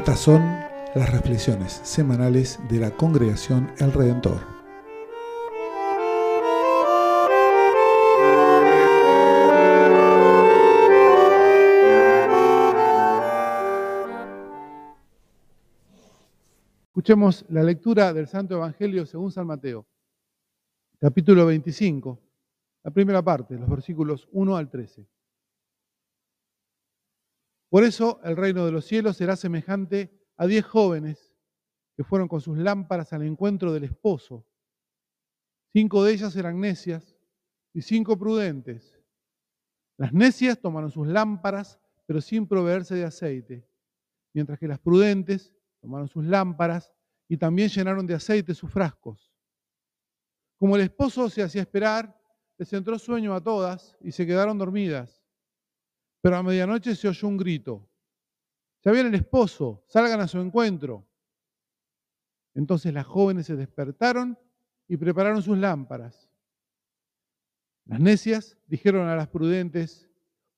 Estas son las reflexiones semanales de la congregación El Redentor. Escuchemos la lectura del Santo Evangelio según San Mateo, capítulo 25, la primera parte, los versículos 1 al 13. Por eso el reino de los cielos será semejante a diez jóvenes que fueron con sus lámparas al encuentro del esposo. Cinco de ellas eran necias y cinco prudentes. Las necias tomaron sus lámparas, pero sin proveerse de aceite, mientras que las prudentes tomaron sus lámparas y también llenaron de aceite sus frascos. Como el esposo se hacía esperar, les entró sueño a todas y se quedaron dormidas. Pero a medianoche se oyó un grito. Ya viene el esposo, salgan a su encuentro. Entonces las jóvenes se despertaron y prepararon sus lámparas. Las necias dijeron a las prudentes,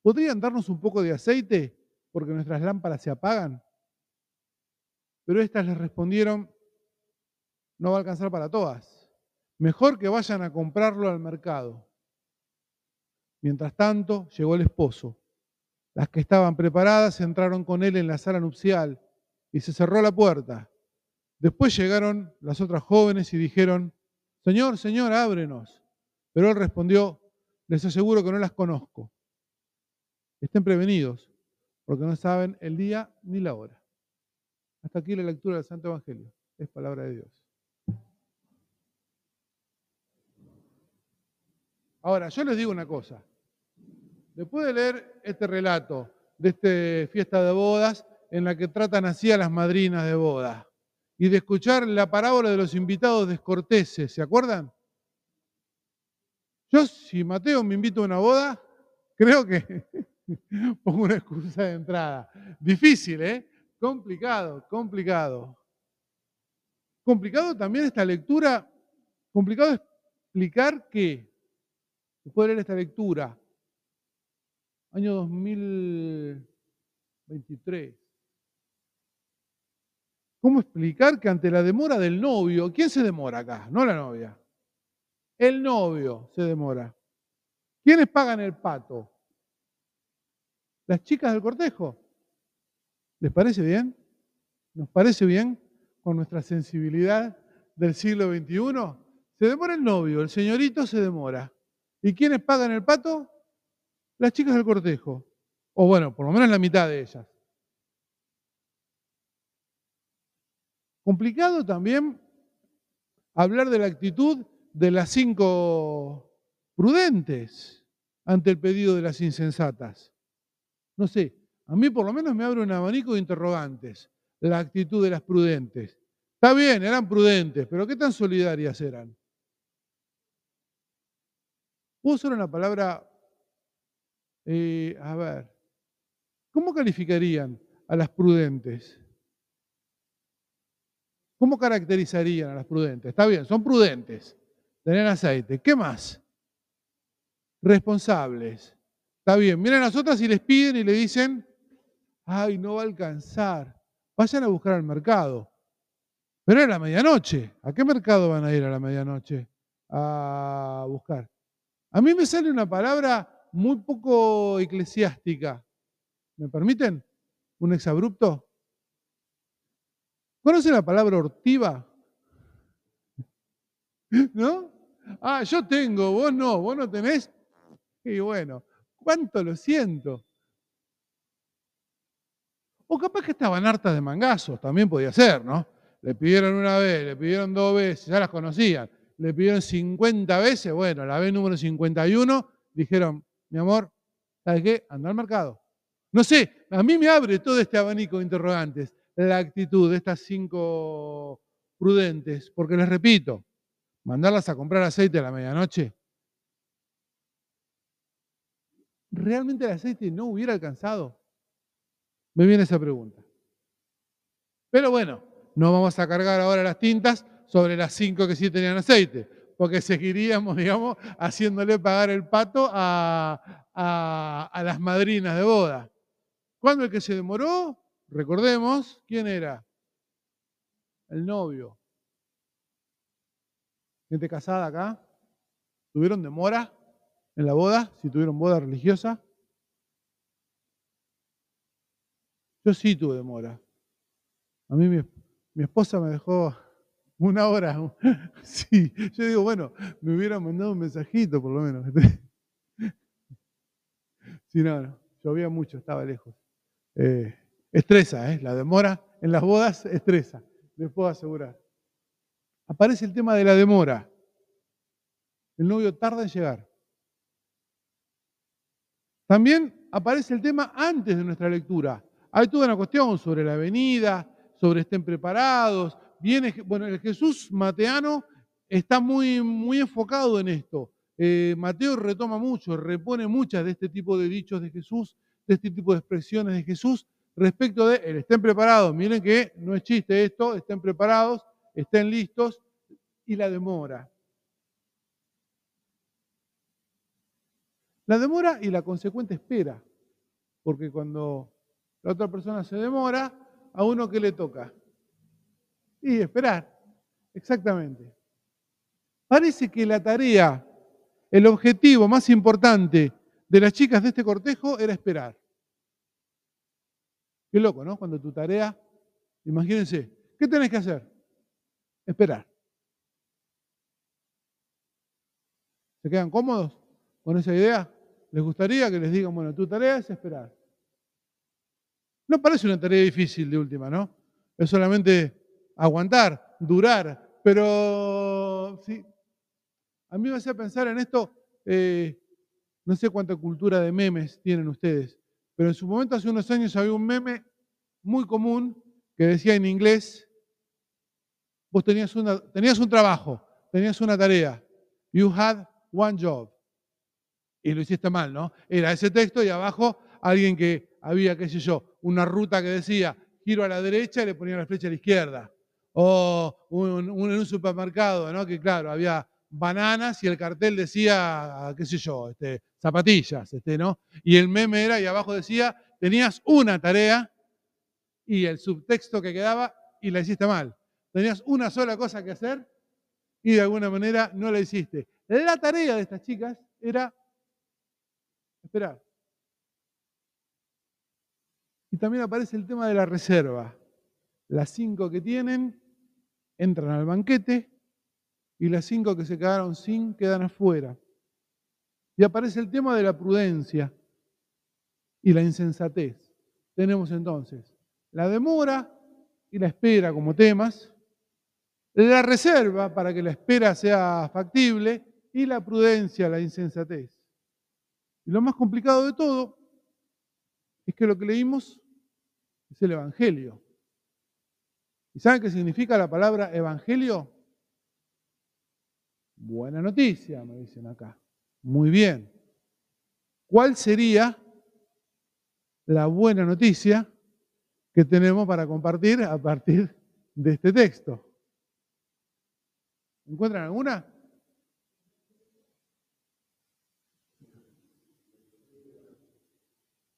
¿podrían darnos un poco de aceite porque nuestras lámparas se apagan? Pero éstas les respondieron, no va a alcanzar para todas. Mejor que vayan a comprarlo al mercado. Mientras tanto, llegó el esposo. Las que estaban preparadas entraron con él en la sala nupcial y se cerró la puerta. Después llegaron las otras jóvenes y dijeron, Señor, Señor, ábrenos. Pero él respondió, les aseguro que no las conozco. Estén prevenidos, porque no saben el día ni la hora. Hasta aquí la lectura del Santo Evangelio. Es palabra de Dios. Ahora, yo les digo una cosa. Después de leer este relato de esta fiesta de bodas en la que tratan así a las madrinas de boda y de escuchar la parábola de los invitados descorteses, ¿se acuerdan? Yo, si Mateo me invita a una boda, creo que pongo una excusa de entrada. Difícil, ¿eh? Complicado, complicado. Complicado también esta lectura, complicado explicar que, después de leer esta lectura, año 2023. ¿Cómo explicar que ante la demora del novio, ¿quién se demora acá? No la novia. El novio se demora. ¿Quiénes pagan el pato? ¿Las chicas del cortejo? ¿Les parece bien? ¿Nos parece bien con nuestra sensibilidad del siglo XXI? Se demora el novio, el señorito se demora. ¿Y quiénes pagan el pato? Las chicas del cortejo. O bueno, por lo menos la mitad de ellas. Complicado también hablar de la actitud de las cinco prudentes ante el pedido de las insensatas. No sé, a mí por lo menos me abre un abanico de interrogantes la actitud de las prudentes. Está bien, eran prudentes, pero ¿qué tan solidarias eran? Puedo usar una palabra eh, a ver, ¿cómo calificarían a las prudentes? ¿Cómo caracterizarían a las prudentes? Está bien, son prudentes, tener aceite. ¿Qué más? Responsables. Está bien, miren a las otras y les piden y le dicen, ay, no va a alcanzar. Vayan a buscar al mercado. Pero es la medianoche. ¿A qué mercado van a ir a la medianoche a buscar? A mí me sale una palabra muy poco eclesiástica. ¿Me permiten? ¿Un exabrupto? ¿Conoce la palabra ortiva? ¿No? Ah, yo tengo, vos no, vos no tenés. Y bueno, ¿cuánto lo siento? O capaz que estaban hartas de mangazos, también podía ser, ¿no? Le pidieron una vez, le pidieron dos veces, ya las conocían. Le pidieron 50 veces, bueno, la vez número 51, dijeron, mi amor, ¿sabes qué? Anda al mercado. No sé, a mí me abre todo este abanico de interrogantes la actitud de estas cinco prudentes, porque les repito, mandarlas a comprar aceite a la medianoche. ¿Realmente el aceite no hubiera alcanzado? Me viene esa pregunta. Pero bueno, no vamos a cargar ahora las tintas sobre las cinco que sí tenían aceite porque seguiríamos, digamos, haciéndole pagar el pato a, las madrinas de boda. ¿Cuándo el que se demoró? recordemos, ¿quién era? El novio. Gente casada acá. ¿Tuvieron demora en la boda? Si tuvieron boda religiosa. Yo sí tuve demora. A mí mi, mi esposa me dejó una hora. Sí, yo digo, bueno, me hubieran mandado un mensajito por lo menos. Sí, no, no, llovía mucho, estaba lejos. Eh, estresa, ¿eh? La demora en las bodas estresa, les puedo asegurar. Aparece el tema de la demora. El novio tarda en llegar. También aparece el tema antes de nuestra lectura. Hay toda una cuestión sobre la venida, sobre estén preparados. Bueno, el Jesús mateano está muy, muy enfocado en esto. Eh, Mateo retoma mucho, repone muchas de este tipo de dichos de Jesús, de este tipo de expresiones de Jesús respecto de el estén preparados. Miren que no es chiste esto, estén preparados, estén listos y la demora. La demora y la consecuente espera, porque cuando la otra persona se demora, a uno que le toca. Y esperar, exactamente. Parece que la tarea el objetivo más importante de las chicas de este cortejo era esperar. Qué loco, ¿no? Cuando tu tarea, imagínense, ¿qué tenés que hacer? Esperar. ¿Se quedan cómodos con esa idea? ¿Les gustaría que les digan, bueno, tu tarea es esperar? No parece una tarea difícil de última, ¿no? Es solamente aguantar, durar, pero sí, a mí me hace pensar en esto, eh, no sé cuánta cultura de memes tienen ustedes, pero en su momento, hace unos años, había un meme muy común que decía en inglés, vos tenías, una, tenías un trabajo, tenías una tarea, you had one job, y lo hiciste mal, ¿no? Era ese texto y abajo alguien que había, qué sé yo, una ruta que decía giro a la derecha y le ponía la flecha a la izquierda. O un, en un supermercado, ¿no? Que claro, había bananas y el cartel decía, qué sé yo, este, zapatillas, este, ¿no? Y el meme era, y abajo decía, tenías una tarea y el subtexto que quedaba y la hiciste mal. Tenías una sola cosa que hacer y de alguna manera no la hiciste. La tarea de estas chicas era esperar. Y también aparece el tema de la reserva. Las cinco que tienen entran al banquete y las cinco que se quedaron sin quedan afuera. Y aparece el tema de la prudencia y la insensatez. Tenemos entonces la demora y la espera como temas, la reserva para que la espera sea factible y la prudencia, la insensatez. Y lo más complicado de todo es que lo que leímos es el Evangelio. ¿Y saben qué significa la palabra Evangelio? Buena noticia, me dicen acá. Muy bien. ¿Cuál sería la buena noticia que tenemos para compartir a partir de este texto? ¿Encuentran alguna?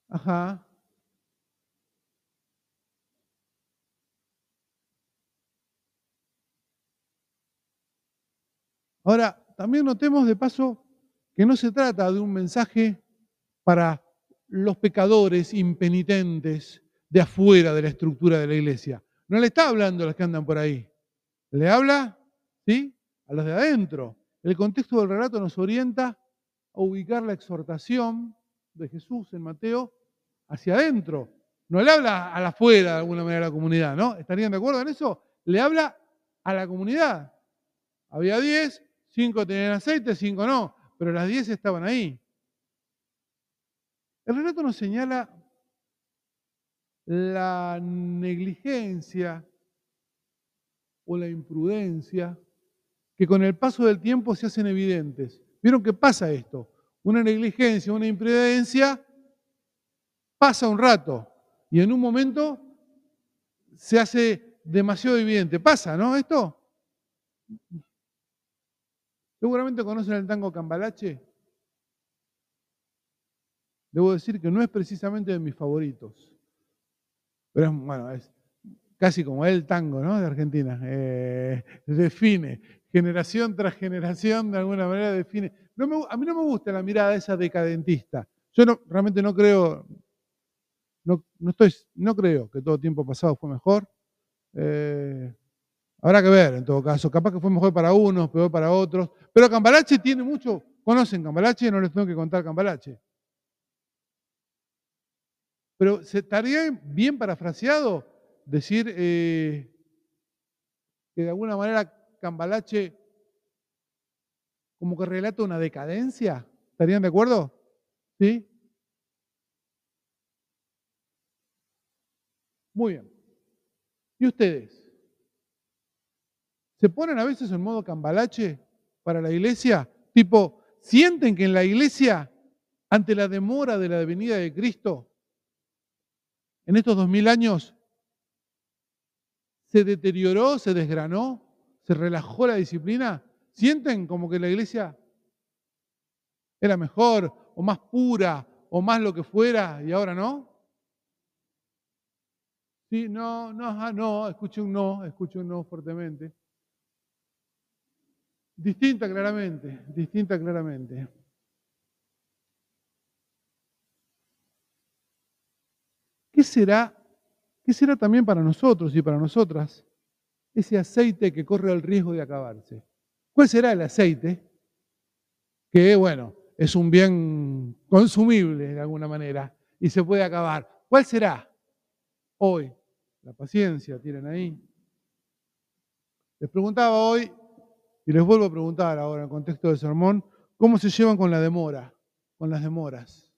Ajá. Ahora, también notemos de paso que no se trata de un mensaje para los pecadores impenitentes de afuera de la estructura de la iglesia. No le está hablando a los que andan por ahí. Le habla, ¿sí? A los de adentro. El contexto del relato nos orienta a ubicar la exhortación de Jesús en Mateo hacia adentro. No le habla a la afuera de alguna manera a la comunidad, ¿no? ¿Estarían de acuerdo en eso? Le habla a la comunidad. Había diez, Cinco tenían aceite, cinco no, pero las diez estaban ahí. El relato nos señala la negligencia o la imprudencia que con el paso del tiempo se hacen evidentes. ¿Vieron qué pasa esto? Una negligencia, una imprudencia pasa un rato y en un momento se hace demasiado evidente. Pasa, ¿no? Esto Seguramente conocen el tango Cambalache. Debo decir que no es precisamente de mis favoritos. Pero es, bueno, es casi como el tango, ¿no? De Argentina. Eh, define, generación tras generación, de alguna manera define. a mí no me gusta la mirada esa decadentista. Yo realmente no creo, no, estoy, no creo que todo tiempo pasado fue mejor. Eh, habrá que ver en todo caso. Capaz que fue mejor para unos, peor para otros. Pero Cambalache tiene mucho. ¿Conocen Cambalache? No les tengo que contar Cambalache. Pero ¿se estaría bien parafraseado decir eh, que de alguna manera Cambalache como que relata una decadencia? ¿Estarían de acuerdo? ¿Sí? Muy bien. ¿Y ustedes? ¿Se ponen a veces en modo cambalache para la iglesia? Tipo, ¿sienten que en la iglesia, ante la demora de la venida de Cristo, en estos dos mil años, se deterioró, se desgranó, se relajó la disciplina? ¿Sienten como que la iglesia era mejor o más pura o más lo que fuera y ahora no? Sí, no, no, ah, no, escuché un no, escuché un no fuertemente. Distinta claramente, distinta claramente. ¿Qué será, qué será también para nosotros y para nosotras ese aceite que corre el riesgo de acabarse? ¿Cuál será el aceite? Que, bueno, es un bien consumible de alguna manera y se puede acabar. ¿Cuál será? Hoy, la paciencia tienen ahí. Les preguntaba hoy y les vuelvo a preguntar ahora en contexto del sermón, ¿cómo se llevan con la demora? Con las demoras.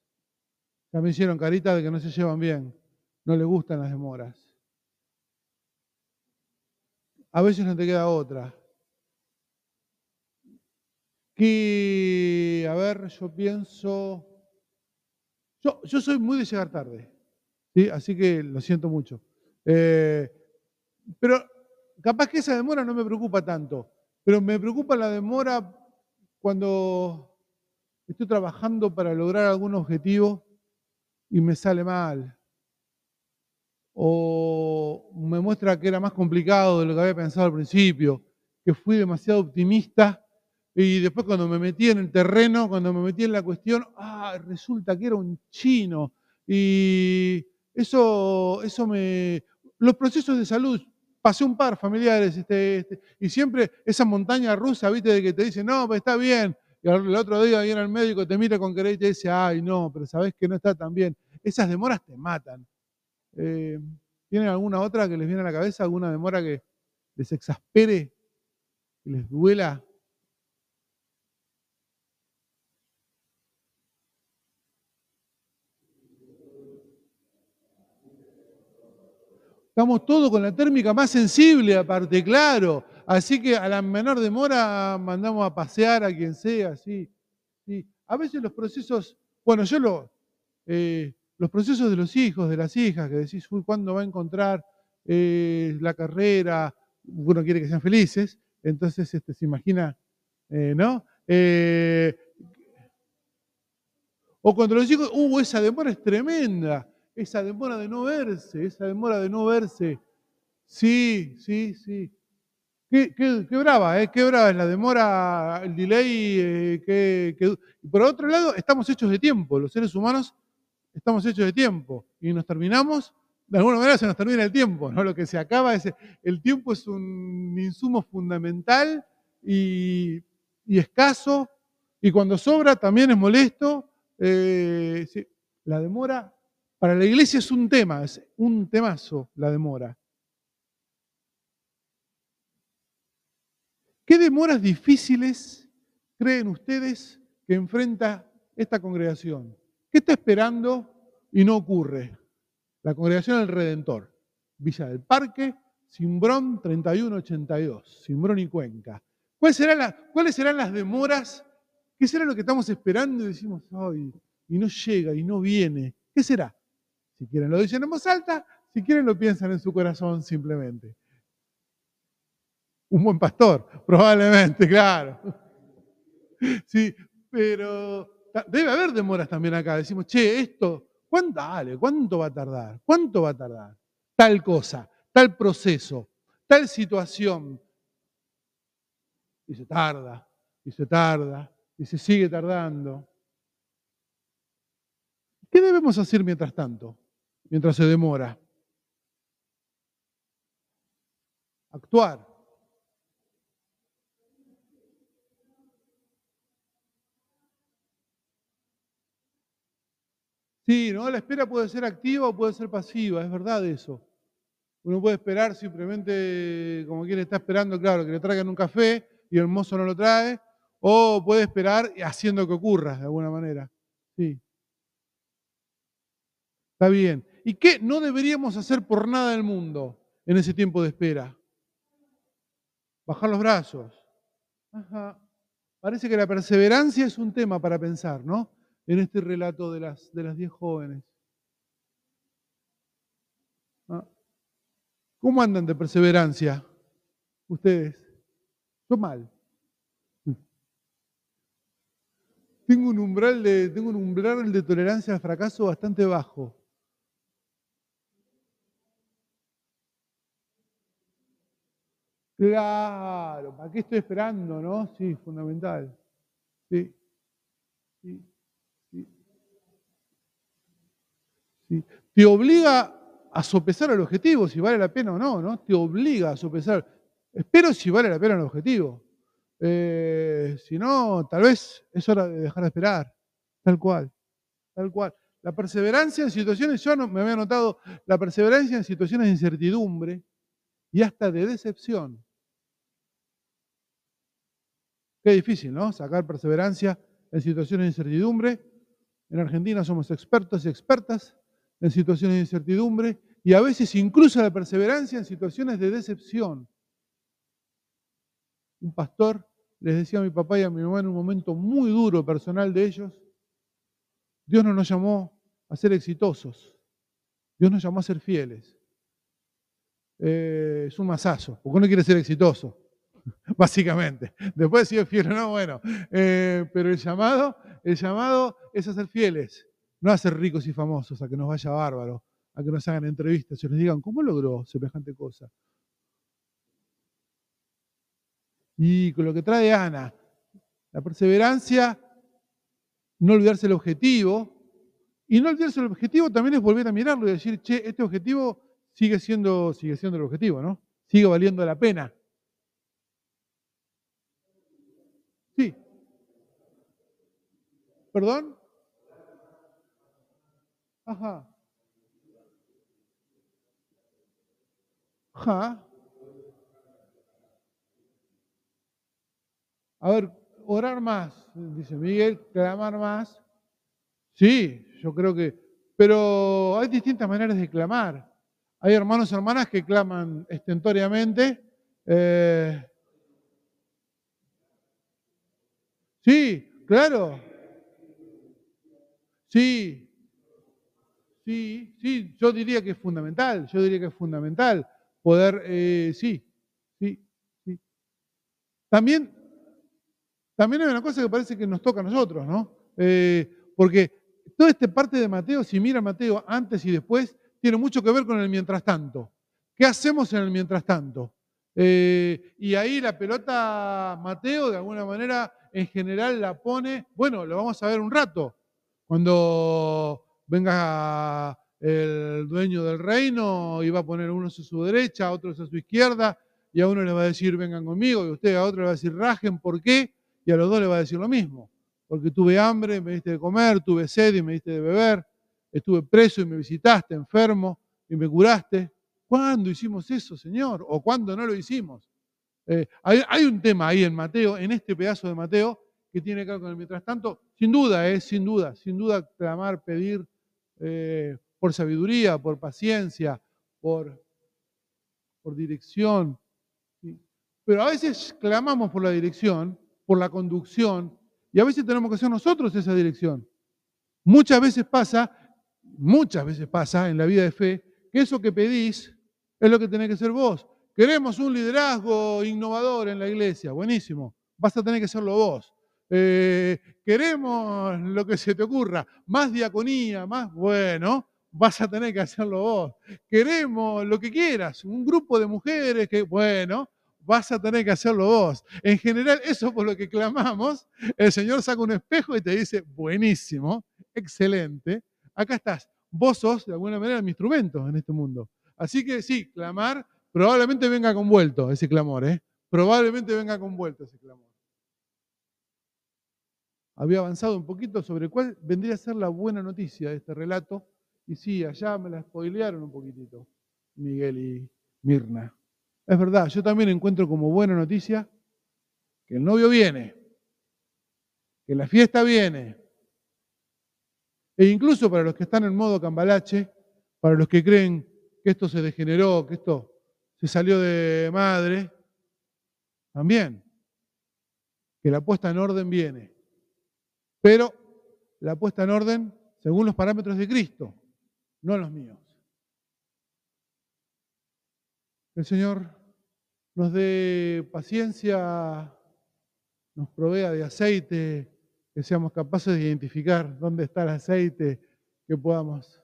Me hicieron carita de que no se llevan bien, no les gustan las demoras. A veces no te queda otra. Que, a ver, yo pienso, yo, yo soy muy de llegar tarde, ¿sí? así que lo siento mucho. Eh, pero capaz que esa demora no me preocupa tanto. Pero me preocupa la demora cuando estoy trabajando para lograr algún objetivo y me sale mal. O me muestra que era más complicado de lo que había pensado al principio, que fui demasiado optimista y después cuando me metí en el terreno, cuando me metí en la cuestión, ah, resulta que era un chino. Y eso, eso me... Los procesos de salud pasé un par familiares, este, este, y siempre esa montaña rusa, viste, de que te dice, no, pues está bien, y el otro día viene el médico, te mira con querer y te dice, ay, no, pero sabes que no está tan bien. Esas demoras te matan. Eh, ¿Tienen alguna otra que les viene a la cabeza? ¿Alguna demora que les exaspere, que les duela? Estamos todos con la térmica más sensible, aparte, claro. Así que a la menor demora mandamos a pasear a quien sea, sí. A veces los procesos, bueno, yo lo, eh, los procesos de los hijos, de las hijas, que decís, uy, ¿cuándo va a encontrar eh, la carrera? Uno quiere que sean felices, entonces este, se imagina, eh, ¿no? o cuando los hijos, uh, esa demora es tremenda esa demora de no verse, esa demora de no verse. Sí, sí, sí. Qué, brava, ¿eh? Qué brava es la demora, el delay. Eh, Y por otro lado, estamos hechos de tiempo. Los seres humanos estamos hechos de tiempo. Y nos terminamos, de alguna manera se nos termina el tiempo, ¿no? Lo que se acaba es, el tiempo es un insumo fundamental y, escaso. Y cuando sobra también es molesto. Eh, la demora para la iglesia es un tema, es un temazo la demora. ¿Qué demoras difíciles creen ustedes que enfrenta esta congregación? ¿Qué está esperando y no ocurre? La congregación del Redentor, Villa del Parque, Simbrón 3182, Simbrón y Cuenca. ¿Cuáles serán, las demoras? ¿Qué será lo que estamos esperando y decimos, ay, y no llega y no viene? ¿Qué será? Si quieren lo dicen en voz alta, si quieren lo piensan en su corazón simplemente. Un buen pastor, probablemente, claro. Sí, pero debe haber demoras también acá. Decimos, che, esto, ¿cuánto, dale, ¿cuánto va a tardar? ¿Cuánto va a tardar? tal cosa, tal proceso, tal situación. Y se tarda, y se tarda, y se sigue tardando. ¿Qué debemos hacer mientras tanto? Mientras se demora. Actuar. Sí, ¿no? La espera puede ser activa o puede ser pasiva, es verdad eso. Uno puede esperar simplemente como quien está esperando, claro, que le traigan un café y el mozo no lo trae, o puede esperar haciendo que ocurra de alguna manera. Sí. Está bien. ¿Y qué no deberíamos hacer por nada del mundo en ese tiempo de espera? Bajar los brazos. Parece que la perseverancia es un tema para pensar, ¿no? en este relato de las, de las diez jóvenes. ¿Ah? ¿Cómo andan de perseverancia ustedes? Yo mal. Tengo un umbral de, tengo un umbral de tolerancia al fracaso bastante bajo. Claro, ¿para qué estoy esperando, no? Sí, fundamental. Sí. sí. Te obliga a sopesar el objetivo, si vale la pena o no, ¿no? Te obliga a sopesar. Espero si vale la pena el objetivo. Eh, si no, tal vez es hora de dejar de esperar. Tal cual. Tal cual. La perseverancia en situaciones, yo no, me había notado, la perseverancia en situaciones de incertidumbre y hasta de decepción. Qué difícil, ¿no? Sacar perseverancia en situaciones de incertidumbre. En Argentina somos expertos y expertas en situaciones de incertidumbre y a veces incluso la perseverancia en situaciones de decepción. Un pastor les decía a mi papá y a mi mamá en un momento muy duro personal de ellos, Dios no nos llamó a ser exitosos, Dios nos llamó a ser fieles. Eh, es un masazo, porque uno quiere ser exitoso, básicamente. Después si es fiel o no, bueno. Eh, pero el llamado, el llamado es a ser fieles no a ser ricos y famosos, a que nos vaya bárbaro, a que nos hagan entrevistas y nos digan, ¿cómo logró semejante cosa? Y con lo que trae Ana, la perseverancia, no olvidarse el objetivo, y no olvidarse el objetivo también es volver a mirarlo y decir, che, este objetivo sigue siendo, sigue siendo el objetivo, ¿no? Sigue valiendo la pena. Sí. ¿Perdón? Ajá. Ajá. A ver, orar más, dice Miguel, clamar más. Sí, yo creo que, pero hay distintas maneras de clamar. Hay hermanos y hermanas que claman estentoriamente. Eh, sí, claro. Sí, Sí, sí, yo diría que es fundamental, yo diría que es fundamental poder, eh, sí, sí, sí. También, también hay una cosa que parece que nos toca a nosotros, ¿no? Eh, porque toda esta parte de Mateo, si mira Mateo antes y después, tiene mucho que ver con el mientras tanto. ¿Qué hacemos en el mientras tanto? Eh, y ahí la pelota Mateo, de alguna manera, en general la pone, bueno, lo vamos a ver un rato, cuando venga el dueño del reino y va a poner unos a su derecha, otros a su izquierda, y a uno le va a decir vengan conmigo, y usted a otro le va a decir rajen, ¿por qué? Y a los dos le va a decir lo mismo, porque tuve hambre, me diste de comer, tuve sed y me diste de beber, estuve preso y me visitaste, enfermo y me curaste. ¿Cuándo hicimos eso, Señor? ¿O cuándo no lo hicimos? Eh, hay, hay, un tema ahí en Mateo, en este pedazo de Mateo, que tiene que ver con el mientras tanto, sin duda, es, sin duda, sin duda clamar, pedir, eh, por sabiduría, por paciencia, por, por dirección. Pero a veces clamamos por la dirección, por la conducción, y a veces tenemos que ser nosotros esa dirección. Muchas veces pasa, muchas veces pasa en la vida de fe, que eso que pedís es lo que tenés que ser vos. Queremos un liderazgo innovador en la iglesia, buenísimo, vas a tener que serlo vos. Eh, queremos lo que se te ocurra, más diaconía, más bueno, vas a tener que hacerlo vos. Queremos lo que quieras, un grupo de mujeres que, bueno, vas a tener que hacerlo vos. En general, eso por lo que clamamos, el Señor saca un espejo y te dice, buenísimo, excelente, acá estás. Vos sos, de alguna manera, mi instrumento en este mundo. Así que sí, clamar probablemente venga convuelto ese clamor, ¿eh? Probablemente venga convuelto ese clamor. Había avanzado un poquito sobre cuál vendría a ser la buena noticia de este relato. Y sí, allá me la spoilearon un poquitito, Miguel y Mirna. Es verdad, yo también encuentro como buena noticia que el novio viene, que la fiesta viene. E incluso para los que están en modo cambalache, para los que creen que esto se degeneró, que esto se salió de madre, también, que la puesta en orden viene. Pero la puesta en orden según los parámetros de Cristo, no los míos. El Señor nos dé paciencia, nos provea de aceite, que seamos capaces de identificar dónde está el aceite, que podamos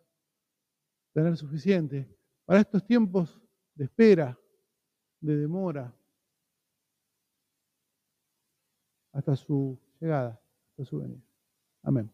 tener suficiente. Para estos tiempos de espera, de demora, hasta su llegada, hasta su venida. Amén.